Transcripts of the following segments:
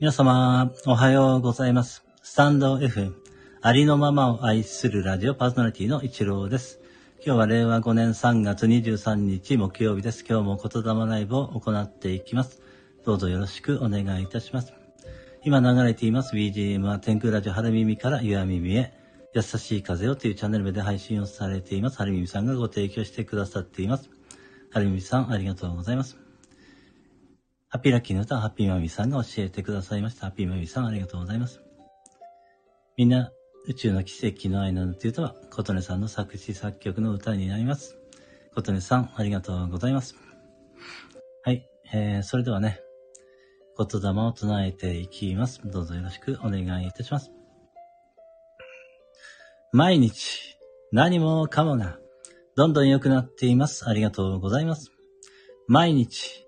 皆様、おはようございます。スタンド F、ありのままを愛するラジオパーソナリティの一郎です。今日は令和5年3月23日木曜日です。今日も言霊ライブを行っていきます。どうぞよろしくお願いいたします。今流れています BGM は天空ラジオ春耳から岩耳へ、優しい風をというチャンネルで配信をされています。春耳さんがご提供してくださっています。春耳さん、ありがとうございます。ハッピーラッキーの歌はハッピーマミさんが教えてくださいました。ハッピーマミさんありがとうございます。みんな、宇宙の奇跡の愛なのという歌は、琴音さんの作詞作曲の歌になります。琴音さんありがとうございます。はい、えー、それではね、言霊を唱えていきます。どうぞよろしくお願いいたします。毎日、何もかもが、どんどん良くなっています。ありがとうございます。毎日、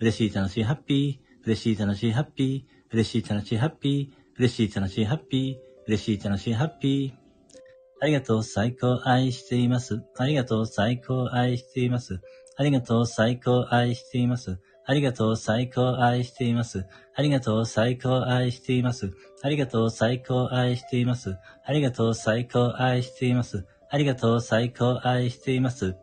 嬉しい、楽しい、ハッピー。嬉しい、楽しい、ハッピー。嬉しい、楽しい、ハッピー。嬉しい、楽しい、ハッピー。嬉しい、楽しい、ハッピー。ありがとう、最高、愛しています。ありがとう、最高、愛しています。ありがとう、最高、愛しています。ありがとう、最高、愛しています。ありがとう、最高、愛しています。ありがとう、最高、愛しています。ありがとう、最高、愛しています。ありがとう、最高、愛しています。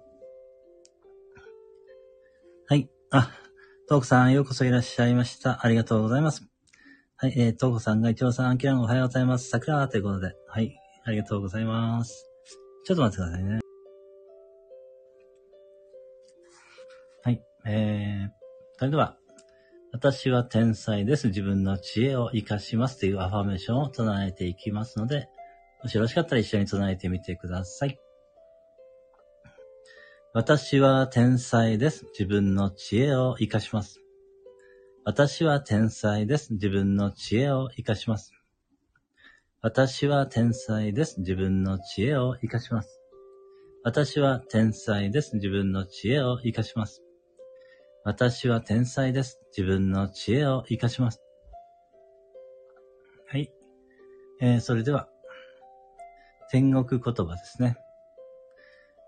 はい。あ、トークさん、ようこそいらっしゃいました。ありがとうございます。はい、えー、トークさんが一応さん、アキランおはようございます。桜ということで。はい。ありがとうございます。ちょっと待ってくださいね。はい。えー、それでは、私は天才です。自分の知恵を活かしますというアファメーションを唱えていきますので、もしよろしかったら一緒に唱えてみてください。私は天才です。自分の知恵を活かします。私は天才です。自分の知恵を活かします。私は天才です。自分の知恵を活かします。私は天才です。自分の知恵を活かします。私は天才です。自分の知恵を活かします。はい。えー、それでは、天国言葉ですね。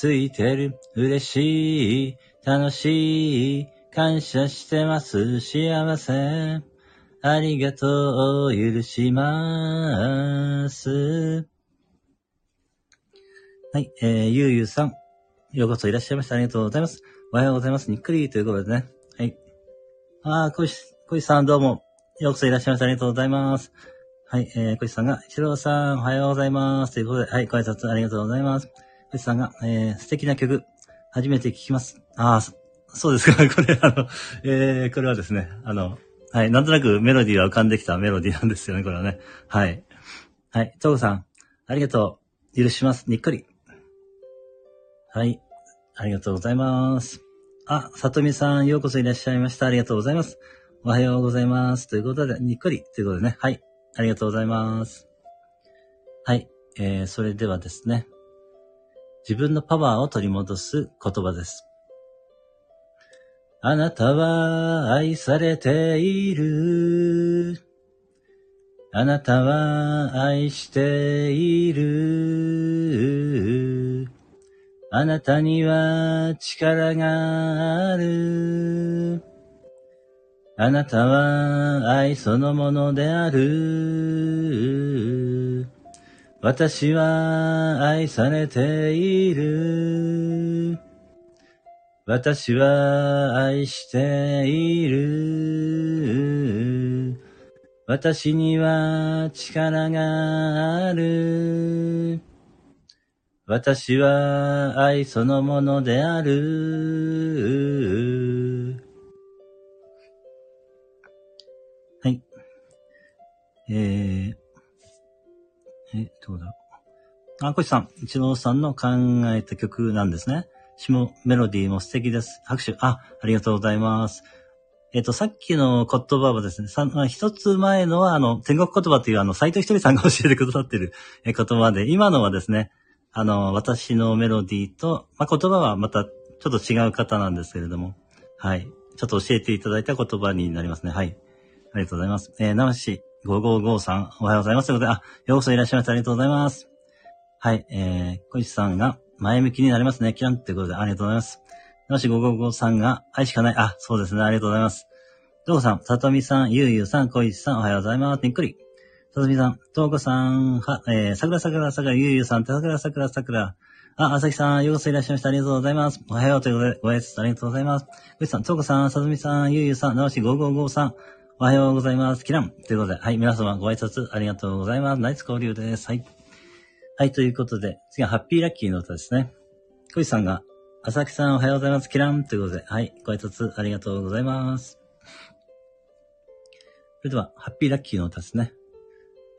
ついてる。嬉しい。楽しい。感謝してます。幸せ。ありがとう。許します。はい。えー、ゆうゆうさん。ようこそいらっしゃいました。ありがとうございます。おはようございます。にっくりということでね。はい。あー、こいし、こいさんどうも。ようこそいらっしゃいました。ありがとうございます。はい。えー、こいしさんが、一郎さん、おはようございます。ということで、はい。ご挨拶ありがとうございます。こいしさんが、えー、素敵な曲、初めて聴きます。あー、そうですか。これ、あの、えー、これはですね、あの、はい。なんとなくメロディーは浮かんできたメロディーなんですよね、これはね。はい。はい。トーコさん、ありがとう。許します。にっこり。はい。ありがとうございます。あ、さとみさん、ようこそいらっしゃいました。ありがとうございます。おはようございます。ということで、にっこり。ということでね。はい。ありがとうございます。はい。えー、それではですね。自分のパワーを取り戻す言葉です。あなたは愛されている。あなたは愛している。あなたには力がある。あなたは愛そのものである。私は愛されている。私は愛している。私には力がある。私は愛そのものである。はい。えー、え、どうだ？ろう。あ、こしさん、一郎さんの考えた曲なんですね。詩もメロディーも素敵です。拍手。あ、ありがとうございます。えっ、と、さっきの言葉はですね、さ一つ前のは、あの、天国言葉という、あの、斎藤一人さんが教えてくださってる言葉で、今のはですね、あの、私のメロディーと、まあ、言葉はまたちょっと違う方なんですけれども、はい。ちょっと教えていただいた言葉になりますね。はい。ありがとうございます。えー、ナし5553、おはようございます。ということで、あ、ようこそいらっしゃいました。ありがとうございます。はい、えー、小石さんが、前向きになりますね。キランってことで、ありがとうございます。なし5553が、愛しかない。あ、そうですね。ありがとうございます。どうさん、さとみさん、ゆうゆうさん、小石さん、おはようございます。にっくり。さとみさん、とうこさん、は、えー、さくらさくらさくら、ゆうゆうさん、さくらさくらさくら。あ、あさきさん、ようこそいらっしゃいました。ありがとうございます。おはようということで、ご挨拶ありがとうございます。小石さん、とうこさん、さとみさん、ゆうゆうさん、なおし5553、おはようございます。キラン。ということで、はい、皆様ご挨拶ありがとうございます。ナイス交流です。はい。はい、ということで、次はハッピーラッキーの歌ですね。こいさんが、浅木さんおはようございます。キランということで、はい、ご挨拶ありがとうございます。それでは、ハッピーラッキーの歌ですね。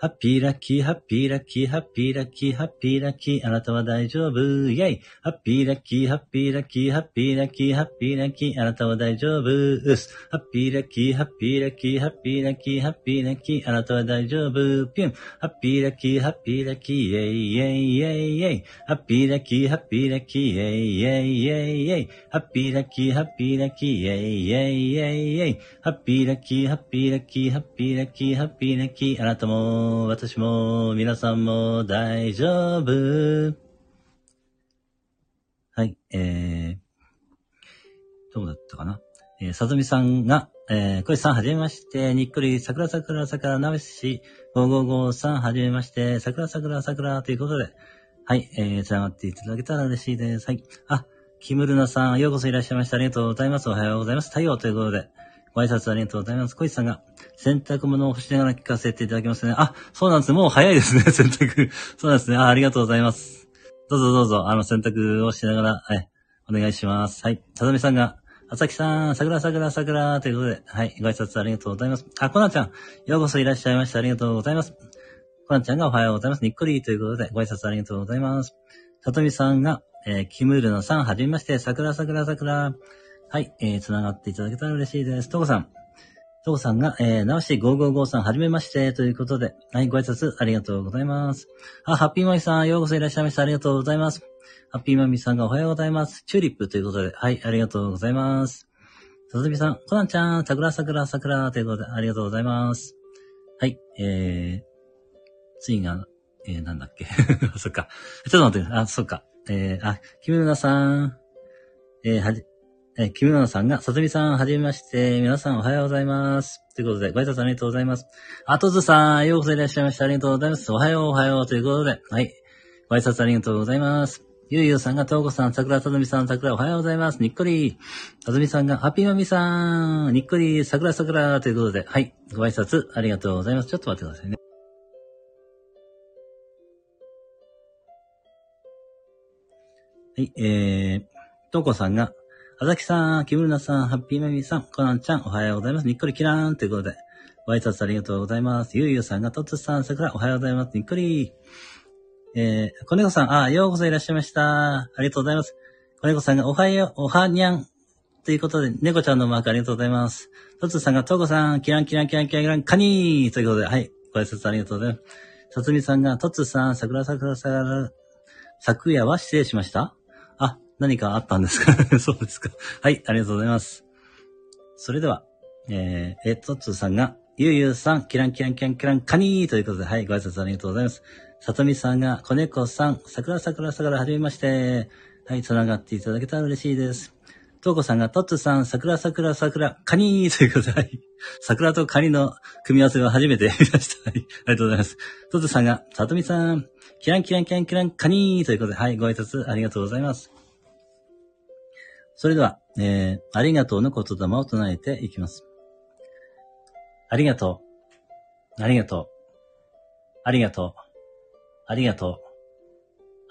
ハッピーラッキー、ハッピーラッキー、ハッピーラッキー、ハッピーラッキー、あなたは大丈夫、イェイ。ハッピーラッキー、ハッピーラッキー、ハッピーラッキー、ハッピーラッキー、あなたは大丈夫、うす。ハッピーラッキー、ハッピーラッキー、ハッピーラッキー、ハッピーラッキー、あなたは大丈夫、ピュン。ハッピーラッキー、ハッピーラッキー、イェイイェイイェイイェイ。ハッピーラッキー、ハッピーラッキー、イェイイェイイェイイェイ。ハッピーラッキー、ハッピーラッキー、イェイイェイイェイ。イェイ。ハッピーラッキー、ハッピーラッキー、ハッピーラッキー、ハッピーラッキー、あなたも、私も、皆さんも大丈夫。はい、えー、どうだったかな？えー、さずみさんが、えー、こいさんはじめまして、にっくり、さくらさくらさくらなべし、555さんはじめまして、さくらさくらさくらということで、はい、えー、繋がっていただけたら嬉しいです。はい。あ、キムルナさん、ようこそいらっしゃいました。ありがとうございます。おはようございます。太陽ということで、ご挨拶ありがとうございます。小石さんが、洗濯物を干しながら聞かせていただきますね。あ、そうなんです。もう早いですね、洗濯。そうなんですね。あ、ありがとうございます。どうぞどうぞ、あの、洗濯をしながら、はい、お願いします。はい。さざみさんが、あさきさん、さくらさくらさくらということで、はい、ご挨拶ありがとうございます。あ、こなちゃん、ようこそいらっしゃいました。ありがとうございます。こなちゃんがおはようございます。にっこりということで、ご挨拶ありがとうございます。さとみさんが、えー、キムールのさん、はじめまして、さくらさくらさくら。はい、えー、繋がっていただけたら嬉しいです。とこさん。とこさんが、えー、なおし555さん、はじめまして、ということで、はい、ご挨拶ありがとうございます。あ、ハッピーマミさん、ようこそいらっしゃいました。ありがとうございます。ハッピーマミさんがおはようございます。チューリップということで、はい、ありがとうございます。さずみさん、コナンちゃん、桜桜桜ということで、ありがとうございます。はい、えー、次が、えー、なんだっけ そっか。ちょっと待って、あ、そっか。えー、あ、キムルナさん、えー、はじ、えー、キムナさんが、さとみさん、はじめまして。皆さんおはようございます。ということで、ご挨拶ありがとうございます。あとずさん、ようこそいらっしゃいました。ありがとうございます。おはよう、おはよう。ということで、はい。ご挨拶ありがとうございます。ゆうゆうさんが、とうこさん、さくらさとみさん、さくらおはようございます。にっこり。さとみさんが、ハッピーマミさん、にっこり、さくらさくらということで、はい。ご挨拶ありがとうございます。ちょっと待ってくださいね。はい、えー、とうこさんが、あざきさん、木村さん、ハッピーマミーさん、コナンちゃん、おはようございます。にっこりキラーンということで、ご挨拶ありがとうございます。ゆうゆうさんが、とつさん、さくら、おはようございます。にっこり。えー、子猫さん、あ、ようこそいらっしゃいました。ありがとうございます。子猫さんが、おはよう、おはにゃん。ということで、猫ちゃんのマークありがとうございます。とつさんが、とうこさん、キランキランキランキランキラン、カニーということで、はい、ご挨拶ありがとうございます。さつみさんが、とつさん、さくらさくらさくら、昨夜は失礼しました何かあったんですか？そうですか。はい、ありがとうございます。それでは、えー、え、トッツーさんが、ゆうゆうさん、キランキランキランキランカニーということで、はい、ご挨拶ありがとうございます。さとみさんが、子猫さん、さくらさくらさくらはじめまして。はい、繋がっていただけたら嬉しいです。とうこさんが、トッツさん、さくらさくらさくら、カニーということで、はい。桜とカニの組み合わせを初めて 見ました。はい。ありがとうございます。トッツさんが、さとみさん、キランキランキランキランカニーということで、はい、ご挨拶ありがとうございます。それでは、えー、ありがとうの言霊を唱えていきます。ありがとう。ありがとう。ありがとう。ありがとう。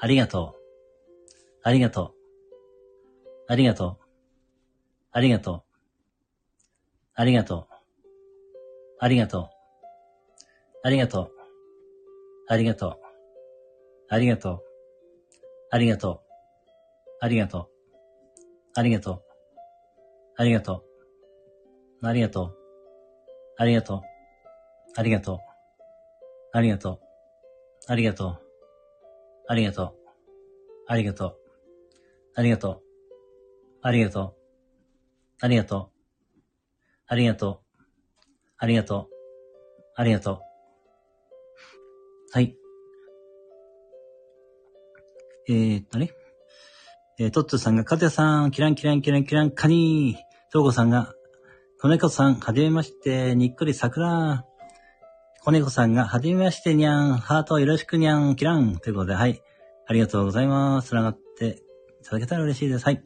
ありがとう。ありがとう。ありがとう。ありがとう。ありがとう。ありがとう。ありがとう。ありがとう。ありがとう。ありがとう。ありがとう。ありがとう。ありがとう。ありがとう。ありがとう。ありがとう。ありがとう。ありがとう。ありがとう。ありがとう。ありがとう。ありがとう。ありがとう。ありがとう。ありがとう。ありがとう。はい。えー、っとね。えー、トッツさんが、カテさん、キランキランキランキランカニー。トーコさんが、コネコさん、はじめまして、にっくり桜。コネコさんが、はじめまして、にゃん、ハートよろしくにゃん、キラン。ということで、はい。ありがとうございます。繋がっていただけたら嬉しいです。はい。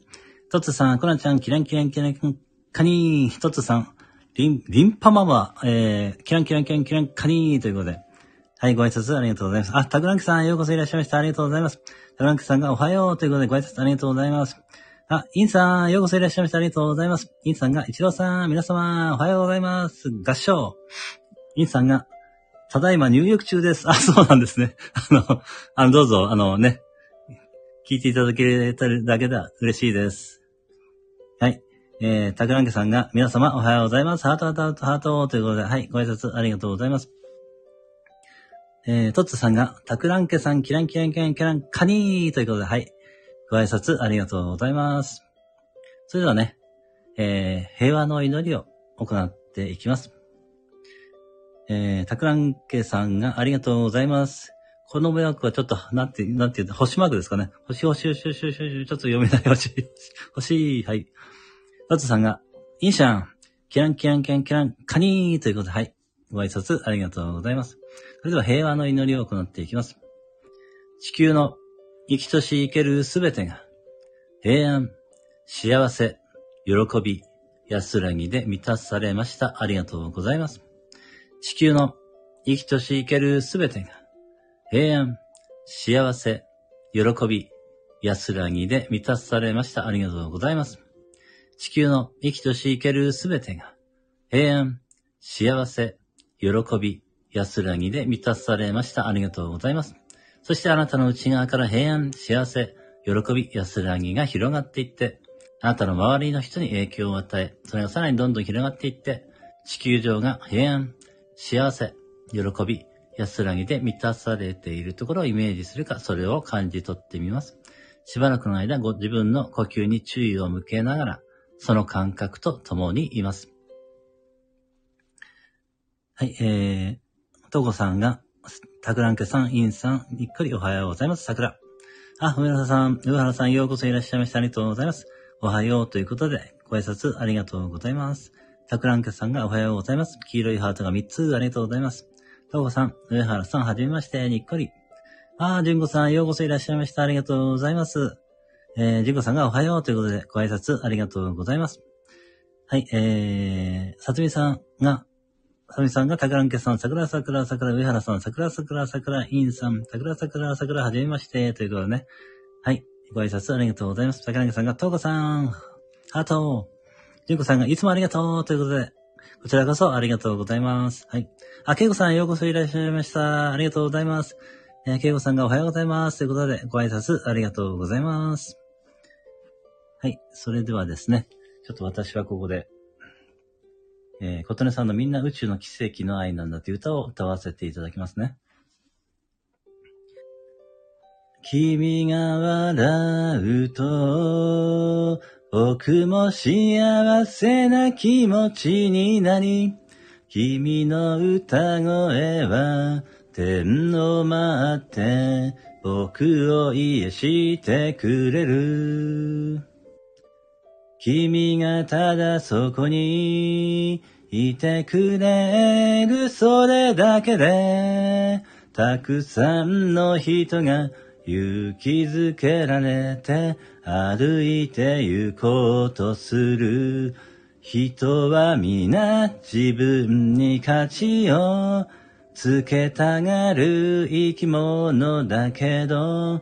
トッツさん、コナちゃん、キランキランキランカニー。トッツさん、リン、リンパママ、えー、キランキランキランキランカニーということで、はい、ご挨拶ありがとうございます。あ、タクランクさん、ようこそいらっしゃいました。ありがとうございます。タランクさんがおはようということでご挨拶ありがとうございます。あ、インさん、ようこそいらっしゃいました。ありがとうございます。インさんが、イチローさん、皆様、おはようございます。合唱。インさんが、ただいま入浴中です。あ、そうなんですね。あの、あの、どうぞ、あのね、聞いていただけただけでは嬉しいです。はい。えー、タクランケさんが、皆様おはようございます。ハートハートハートハートということで、はい、ご挨拶ありがとうございます。えー、トッツさんが、タクランケさん、キランキランキランキラン、カニーということで、はい。ご挨拶ありがとうございます。それではね、えー、平和の祈りを行っていきます。えー、タクランケさんがありがとうございます。このマークはちょっと、なんて、なんて言う星マークですかね。星、星、星、星、星、ちょっと読めない星、星、はい。トッツさんが、インシャン、キランキランキランキラン、カニーということで、はい。ご挨拶ありがとうございます。それでは平和の祈りを行っていきます。地球の生きとし生けるすべてが、平安、幸せ、喜び、安らぎで満たされました。ありがとうございます。地球の生きとし生けるすべてが、平安、幸せ、喜び、安らぎで満たされました。ありがとうございます。地球の生きとし生けるすべてが、平安、幸せ、喜び、安らぎで満たされました。ありがとうございます。そしてあなたの内側から平安、幸せ、喜び、安らぎが広がっていって、あなたの周りの人に影響を与え、それがさらにどんどん広がっていって、地球上が平安、幸せ、喜び、安らぎで満たされているところをイメージするか、それを感じ取ってみます。しばらくの間、ご自分の呼吸に注意を向けながら、その感覚と共にいます。はい、えー、トゴさんが、タクランケさん、インさん、にっくりおはようございます。桜。あ、梅原さん、上原さん、ようこそいらっしゃいました。ありがとうございます。おはようということで、ご挨拶ありがとうございます。タクランケさんがおはようございます。黄色いハートが3つありがとうございます。トゴさん、上原さん、はじめまして、にっこり。あ、ジュンコさん、ようこそいらっしゃいました。ありがとうございます。えー、ジュンコさんがおはようということで、ご挨拶ありがとうございます。はい、えー、さつみさんが、さみさんが、たくらんけさん、桜桜桜、上原さん、桜桜桜、インさん、桜桜桜、はじめまして、ということでね。はい。ご挨拶ありがとうございます。桜んけさんが、とうこさん、ハート、じゅんこさんが、いつもありがとう、ということで、こちらこそありがとうございます。はい。あ、けいこさん、ようこそいらっしゃいました。ありがとうございます。えー、けいこさんがおはようございます。ということで、ご挨拶ありがとうございます。はい。それではですね、ちょっと私はここで、えー、琴音さんのみんな宇宙の奇跡の愛なんだという歌を歌わせていただきますね。君が笑うと、僕も幸せな気持ちになり、君の歌声は天を待って僕を癒してくれる。君がただそこにいてくれるそれだけでたくさんの人が勇気づけられて歩いて行こうとする。人は皆自分に価値をつけたがる生き物だけど、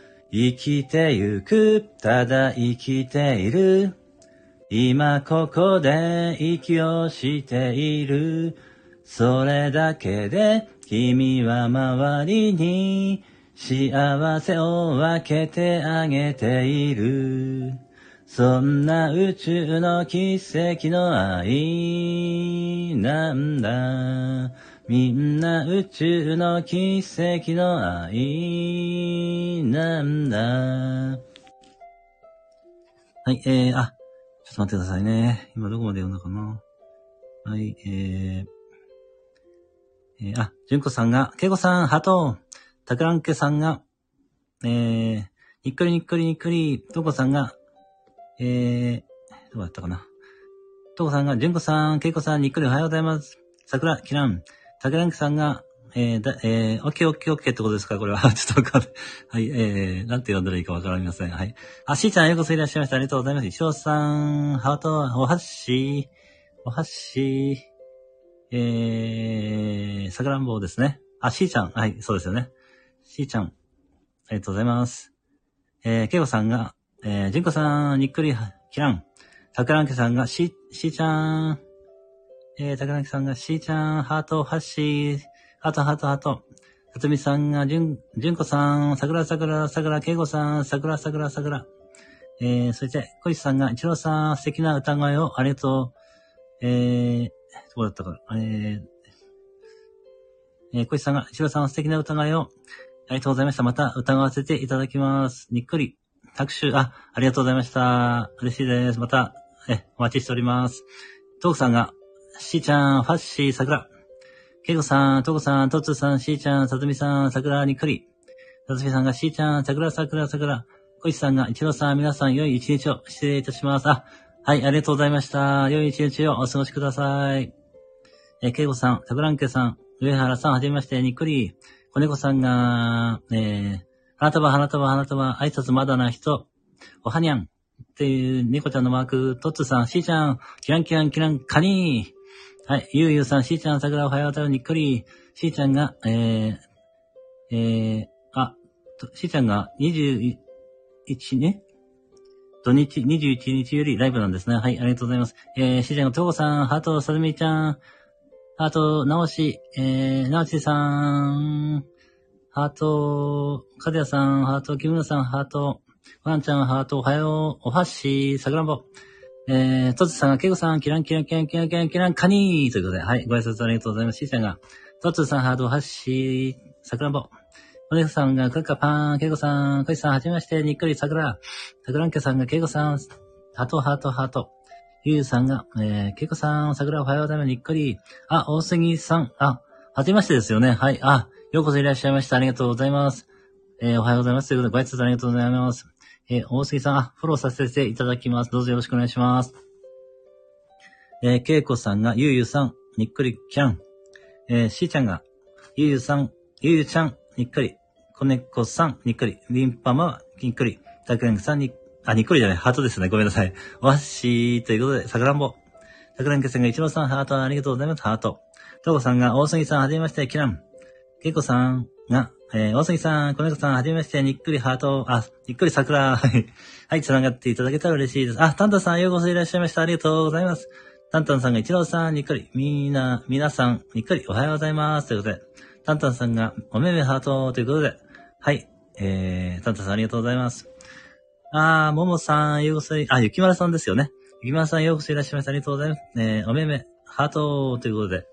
生きてゆく、ただ生きている。今ここで息をしている。それだけで君は周りに幸せを分けてあげている。そんな宇宙の奇跡の愛なんだ。みんな宇宙の奇跡の愛なんだ。はい、えー、あ、ちょっと待ってくださいね。今どこまで読んだかな。はい、えー、えー、あ、純子さんが、けいこさん、ハトたくらんけさんが、えー、にっくりにっくりにっくり、とこさんが、えー、どうだったかな。とこさんが、じゅんこさん、けいこさん、にっくりおはようございます。桜、きらん。たけらんきさんが、えー、だ、えー、オッケーオッケーオッケーってことですか？これは。ちょっとわかんない。はい、えー、なんて呼んだらいいかわかりません。はい。あ、しーちゃん、ようこそいらっしゃいました。ありがとうございます。しょうさん、ハート、おはっしー、おはっしー、えー、さくらんぼですね。あ、しーちゃん、はい、そうですよね。しーちゃん、ありがとうございます。えー、けいこさんが、えー、じんこさん、にっくり、きらん。たくらんけさんが、し、しーちゃん。えー、たくらんけさんが、しーちゃん、ハート、ハッシー、ハート、ハート、ハート。さとみさんが、じゅん、じゅんこさん、さくらさくら、さくら、けいこさん、さくらさくらさくら。えー、そして、こいさんが、いちろうさん、素敵な歌声をありがとう。えー、どうだったか、えー、えー、こいさんが、いちろうさん、素敵な歌声をありがとうございました。また歌わせていただきます。にっくり。拍手、あ、ありがとうございました。嬉しいです。また、え、お待ちしております。トークさんが、しーちゃん、ファッシー、桜。ケイコさん、トークさん、トツさん、しーちゃん、さとみさん、桜にくり。さとみさんが、しーちゃん、桜、桜、桜。こいさんが、一郎さん、皆さん、良い一日を失礼いたします。あ、はい、ありがとうございました。良い一日をお過ごしください。え、ケイコさん、桜んけさん、上原さん、はじめまして、にっくり。子猫さんが、えー、花束、花束、花束、挨拶まだな人、おはにゃんっていう猫ちゃんのマーク、トッツさん、しーちゃん、キランキランキラン、カニー。はい、ゆうゆうさん、しーちゃん、桜おはようたるにっくり。しーちゃんが、えー、えー、あ、しーちゃんが21ね？土日21日よりライブなんですね。はい、ありがとうございます。えー、しーちゃんがとうこさん、ハート、さずみちゃん、ハート、なおし、えー、なおしさん、ハート、かずやさん、ハート、キムナさん、ハート、ワンちゃん、ハート、おはよう、おはし、さくらんぼ。えー、トツさんが、ケイコさん、キランキランキランキランキランキラン、カニーということで、はい、ご挨拶ありがとうございます。シーさんが、トツさん、ハート、おはし、さくらんぼ。お姉さんが、クッカパン、ケイコさん、コイさん、はじめまして、にっくり、さくら。さくらんけさんが、ケイコさん、ハート、ハート、ハト。ゆうさんが、えー、ケイコさん、さくらおはようございます、にっくり。あ、大杉さん、あ、はじめましてですよね。はい、あ、ようこそいらっしゃいました。ありがとうございます。えー、おはようございます。ということで、ご挨拶ありがとうございます。え、大杉さん、あ、フォローさせていただきます。どうぞよろしくお願いします。えー、けいこさんが、ゆうゆうさん、にっくりキャン。えー、しーちゃんが、ゆうゆうさん、ゆうゆうちゃん、にっくり。こねこさん、にっくり。リンパマ、にっくり。たくらんさんに、あ、にっくりじゃない、ハートですね。ごめんなさい。わっしー、ということで、さくらんぼ。たくらんけさんが一郎さん、ハート、ありがとうございます。ハート。とうこさんが、大杉さん、はじめまして、キラン。けいこさんが、えー、大杉さん、こねこさん、はじめまして、にっくりハート、あ、にっくり桜、はい、はい、繋がっていただけたら嬉しいです。あ、タンタンさん、ようこそいらっしゃいました。ありがとうございます。タンタンさんが一郎さん、にっくり、みんな、皆さん、にっくり、おはようございます。ということで、タンタンさんが、おめめハート、ということで、はい、えー、タンタンさんありがとうございます。あー、ももさん、ようこそい、あ、ゆきまるさんですよね。ゆきまるさん、ようこそいらっしゃいました。ありがとうございます。えー、おめめ、ハート、ということで、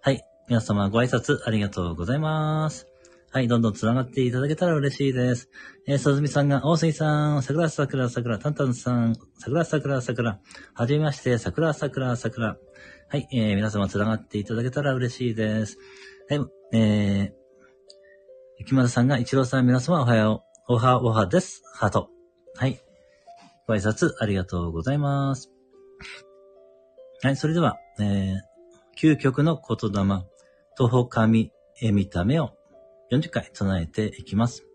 はい、皆様ご挨拶ありがとうございます。はい、どんどん繋がっていただけたら嬉しいです。えー、さずみさんが、大杉さん、桜桜桜、たんたんさん、桜桜桜、はじめまして、桜桜桜。はい、えー、皆様繋がっていただけたら嬉しいです。はい、えー、ゆきまるさんが、一郎さん皆様おはよう。おはおはです。ハート。はい。ご挨拶ありがとうございます。はい、それでは、えー、究極の言霊、徒歩神へ見た目を40回唱えていきます。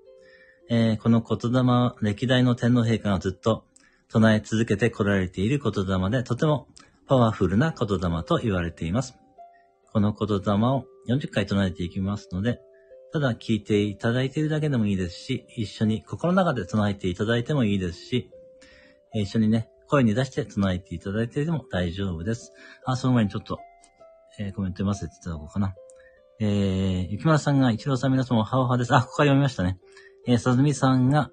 えー、この言霊は歴代の天皇陛下がずっと唱え続けて来られている言霊で、とてもパワフルな言霊と言われています。この言霊を40回唱えていきますので、ただ聞いていただいているだけでもいいですし、一緒に心の中で唱えていただいてもいいですし、一緒にね、声に出して唱えていただいても大丈夫です。あ、その前にちょっと、えーコメント読ませていただこうかな。えー、ゆきまさんが、一郎さん皆様おはおはです。あ、ここから読みましたね。えー、さずみさんが、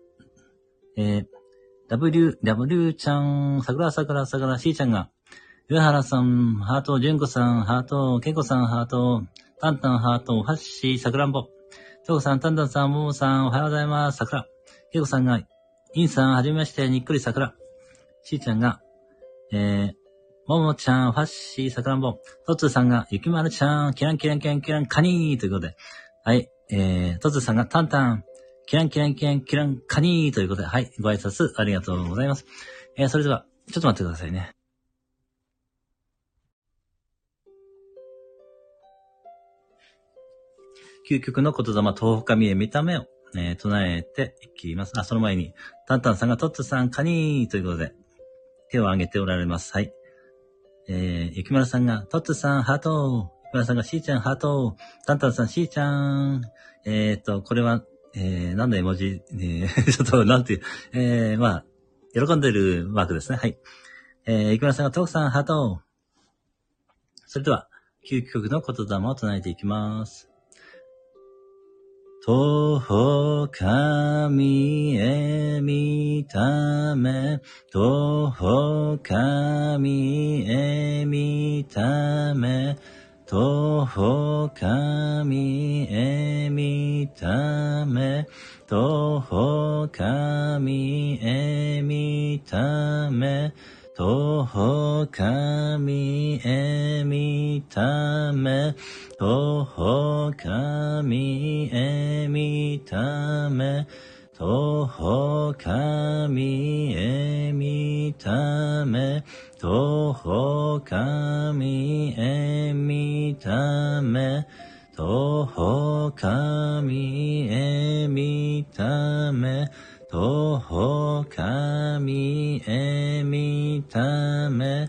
えー、W、W ちゃん、さくらさくらさくら、しーちゃんが、上原さん、ハート、じゅんこさん、ハート、けいこさん、ハート、たんたん、ハート、はっしー、さくらんぼ。とこさん、たんたんさん、ももさん、おはようございます、さくら。けいこさんが、いんさん、はじめまして、にっくりさくら。しーちゃんが、えー、ももちゃん、ファッシー、さくらんぼ。とつさんが、ゆきまるちゃん、キランキランキランキラン、カニーということで。はい。えー、とつさんが、タンタン、キランキランキランキラン、カニーということで。はい。ご挨拶ありがとうございます。えー、それでは、ちょっと待ってくださいね。究極の言霊、東北見え見た目を、えー唱えていきます。あ、その前に、タンタンさんがトッツさん、カニーということで、手を挙げておられます。はい。えー、ゆきまるさんが、とつさん、ハートゆきまるさんが、しーちゃん、ハートタンタンさん、しーちゃん。えーと、これは、えー、何の絵文字、えー、ちょっと、なんていう、えー、まあ、喜んでるマークですね。はい。えー、ゆきまるさんが、とくさん、ハートそれでは、究極の言霊を唱えていきます。東方神へ見ため、東方神へ見ため、東方神へ見ため、東方神へ見ため、東方神へ見ため、ほほかみえみため、とほかみえみため、とほかみえみため、とほかみえみため、とほかみえみため、とほかみえみため、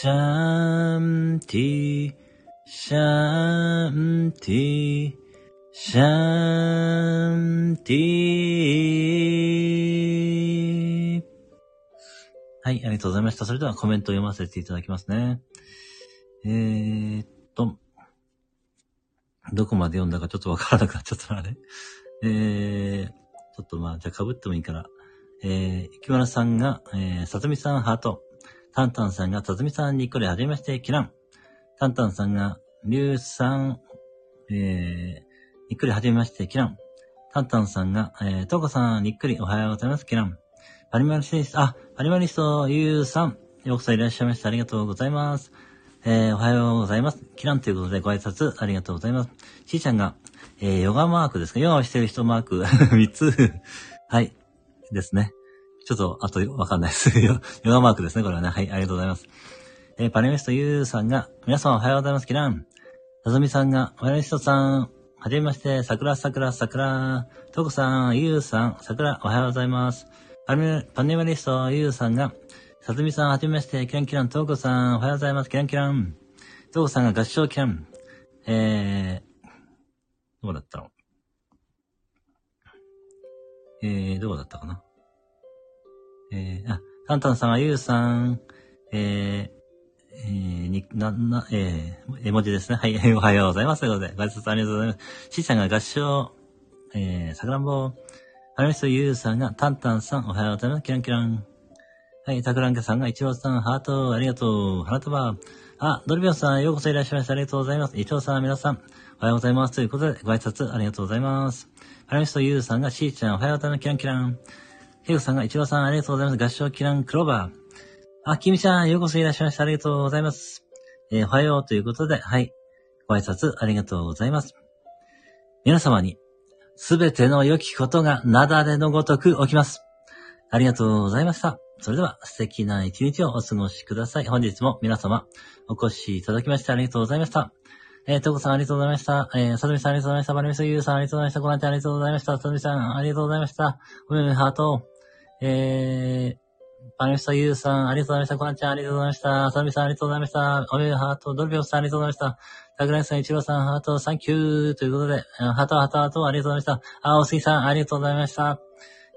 シャンティ、シャンティ、シャンティ。はい、ありがとうございました。それではコメントを読ませていただきますね。えー、っと、どこまで読んだかちょっとわからなくなっちゃったな、あれ。えー、ちょっとまあ、じゃあ被ってもいいから。えー、木村さんが、えー、さとみさんハート。タンタンさんが、さとみさんにっこりはじめまして、キラン。タンタンさんが、りゅうさん、えー、にっくりはじめまして、キラン。タンタンさんが、えー、トコさん、にっくりおはようございます、キラン。パリマリスト、あ、パリマリスト、ゆうさん。ようこそいらっしゃいました。ありがとうございます。えー、おはようございます。キランということでご挨拶ありがとうございます。ちーちゃんが、えー、ヨガマークですか？ヨガをしてる人マーク 3つ。はい。ですね。ちょっと、あと、わかんないです。ヨガ マークですね、これはね。はい、ありがとうございます。えー、パリミストユーさんが、皆様おはようございます、キラン。さとみさんが、パリミストさん、はじめまして、桜、桜、桜。トコさん、ユーさん、桜、おはようございます。パリパネリストユーさんが、さとみさん、はじめまして、キランキラン、トコさん、おはようございます、キランキラン。トコさんが合唱キラン。えー、どうだったの？えー、どうだったかな？えー、あ、タンタンさんはゆうさん、えー、えー、に、な、な、えー、絵文字ですね。はい、おはようございます。ということで、ご挨拶ありがとうございます。しーちゃんが合唱、えー、さくらんぼ、はるみそゆうさんが、タンタンさん、おはようございます。キランキラン。はい、たくらんけさんが、いちろうさん、ハート、ありがとう。花束。あ、ドルビオさん、ようこそいらっしゃいました。ありがとうございます。いちろうさん、皆さん、おはようございます。ということで、ご挨拶ありがとうございます。はるみそゆうさんが、しーちゃん、おはようございます。キランキラン。ヘイさんが、イチローさん、ありがとうございます。合唱キランクローバー。あ、キミちゃん、ようこそいらっしゃいました。ありがとうございます。えー、おはようということで、はい。ご挨拶ありがとうございます。皆様に、すべての良きことがなだれのごとく起きます。ありがとうございました。それでは、素敵な一日をお過ごしください。本日も皆様、お越しいただきましてありがとうございました。えー、トコさんありがとうございました。えー、さとみさんありがとうございました。バルミスユーさんありがとうございました。ご覧いただきありがとうございました。さとみさんありがとうございました。おめめハート。えー、パネストユーさん、ありがとうございました。コナンちゃん、ありがとうございました。サミさん、ありがとうございました。おめハート、ドルビオさん、ありがとうございました。タグライさん、イチローさん、ハート、サンキューということで、ハート、ハート、ハート、ありがとうございました。あ、おすぎさん、ありがとうございました。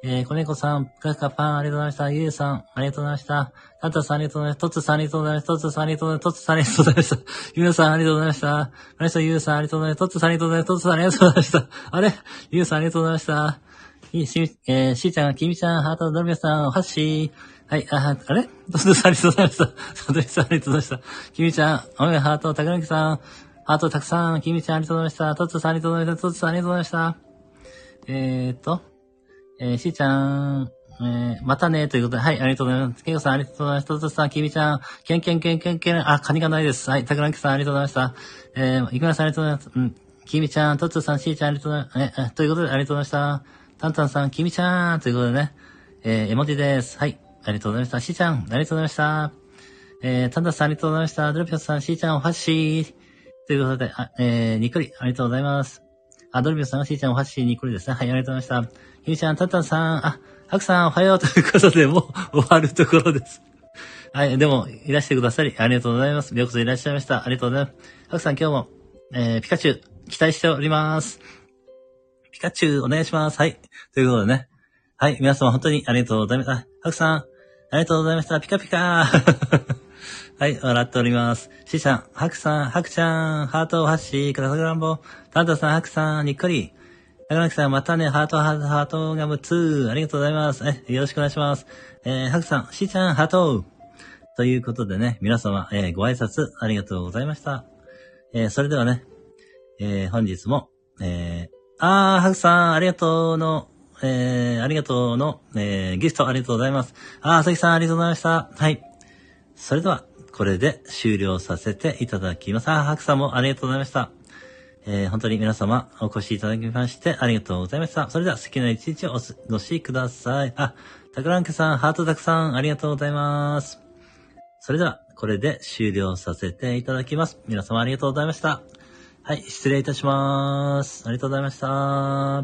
えー、コネコさん、カカパン、ありがとうございました。ユウさん、ありがとうございました。タタさん、ありがとうございました。トツさん、ありがとうございました。トツさん、ありがとうございました。トツさん、ありがとうございました。ユウさん、ありがとうございました。ありがとうユウさん、ありがとうございました。トツさん、ありがとうございました。トツさん、ありがとうございました。あれ？ユウさん、ありがとうございました。いいし、えー、しーちゃん、きみちゃん、ハート、ドルビアさん、おはしー。はい、あ、あれ？トツさん、ありがとうございました？サトリさん、ありがとうございました？きみちゃん、おめハート、たくらきさん、ハートたくさん、きみちゃん、ありがとうございました。トツさん、ありがとうございました。トツさん、ありがとうございました。えーっと、えー、しーちゃん、えー、またね、ということで、はい、ありがとうございます。けいこさん、ありがとうございました。トツさん、きみちゃん、けんけんけんけんけん、あ、カニがないです。はい、たくらんきさん、ありがとうございました。えー、いくらさん、ありがとうございます。うん、きみちゃん、トツさん、しーちゃん、ありがとうございます。え、え、ということで、ありがとうございました。タンタンさん、きみちゃん、ということでね、えー、絵文字です。はい、ありがとうございました。しーちゃん、ありがとうございました。えー、タンタンさん、ありがとうございました。ドルピオさん、しーちゃん、おはしー。ということで、あえー、にっくり、ありがとうございます。あ、ドルビオさん、しーちゃん、おはしー、にっくりですね。はい、ありがとうございました。ひみちゃん、タンタンさん、あ、ハクさん、おはようということで、もう終わるところです。はい、でも、いらしてくださり、ありがとうございます。ようこそいらっしゃいました。ありがとうございます。ハクさん今日も、えー、ピカチュウ、期待しております。ピカチュウ、お願いします。はい。ということでね。はい、皆様本当にありがとうございます。あ、ハクさん、ありがとうございました。ピカピカ はい、笑っております。シーさん、ハクさん、ハクちゃん、ハートを発し、クラサグランボ、タンタさん、ハクさん、にっこり。長崎さん、またね、ハート、ハート、ハートが6つ。ありがとうございます。え、よろしくお願いします。えー、ハクさん、シーちゃん、ハート。ということでね、皆様、えー、ご挨拶ありがとうございました。えー、それではね、えー、本日も、えー、あー、ハクさん、ありがとうの、えー、ありがとうの、えー、ギフトありがとうございます。あー、さきさん、ありがとうございました。はい。それでは、これで終了させていただきます。あ、ハクさんもありがとうございました。えー、本当に皆様お越しいただきましてありがとうございました。それでは素敵な一日をお過ごしください。あ、タクランケさん、ハートたくさんありがとうございます。それでは、これで終了させていただきます。皆様ありがとうございました。はい、失礼いたします。ありがとうございました。